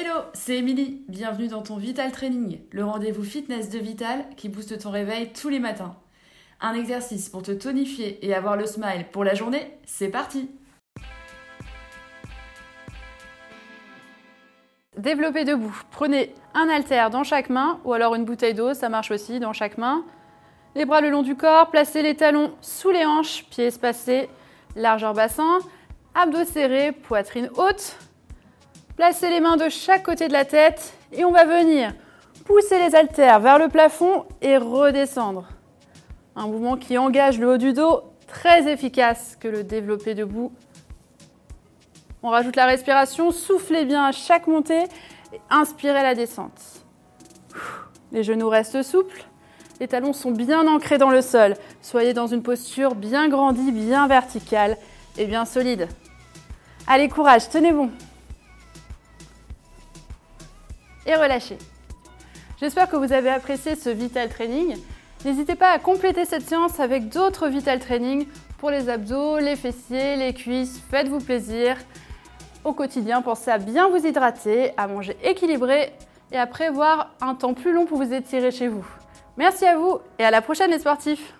Hello, c'est Émilie. Bienvenue dans ton Vital Training, le rendez-vous fitness de Vital qui booste ton réveil tous les matins. Un exercice pour te tonifier et avoir le smile pour la journée, c'est parti Développez debout. Prenez un haltère dans chaque main ou alors une bouteille d'eau, ça marche aussi dans chaque main. Les bras le long du corps, placez les talons sous les hanches, pieds espacés, largeur bassin, abdos serrés, poitrine haute. Placez les mains de chaque côté de la tête et on va venir pousser les haltères vers le plafond et redescendre. Un mouvement qui engage le haut du dos, très efficace que le développer debout. On rajoute la respiration, soufflez bien à chaque montée et inspirez la descente. Les genoux restent souples, les talons sont bien ancrés dans le sol. Soyez dans une posture bien grandie, bien verticale et bien solide. Allez, courage, tenez bon et relâchez. J'espère que vous avez apprécié ce Vital Training. N'hésitez pas à compléter cette séance avec d'autres Vital Training pour les abdos, les fessiers, les cuisses. Faites-vous plaisir. Au quotidien, pensez à bien vous hydrater, à manger équilibré et à prévoir un temps plus long pour vous étirer chez vous. Merci à vous et à la prochaine les sportifs